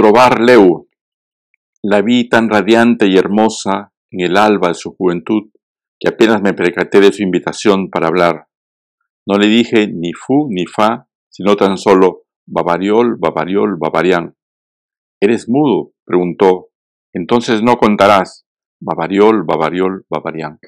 Trobar Leu. La vi tan radiante y hermosa en el alba de su juventud que apenas me percaté de su invitación para hablar. No le dije ni fu ni fa, sino tan solo babariol, babariol, babarián. ¿Eres mudo? preguntó. Entonces no contarás. Babariol, babariol, babarián.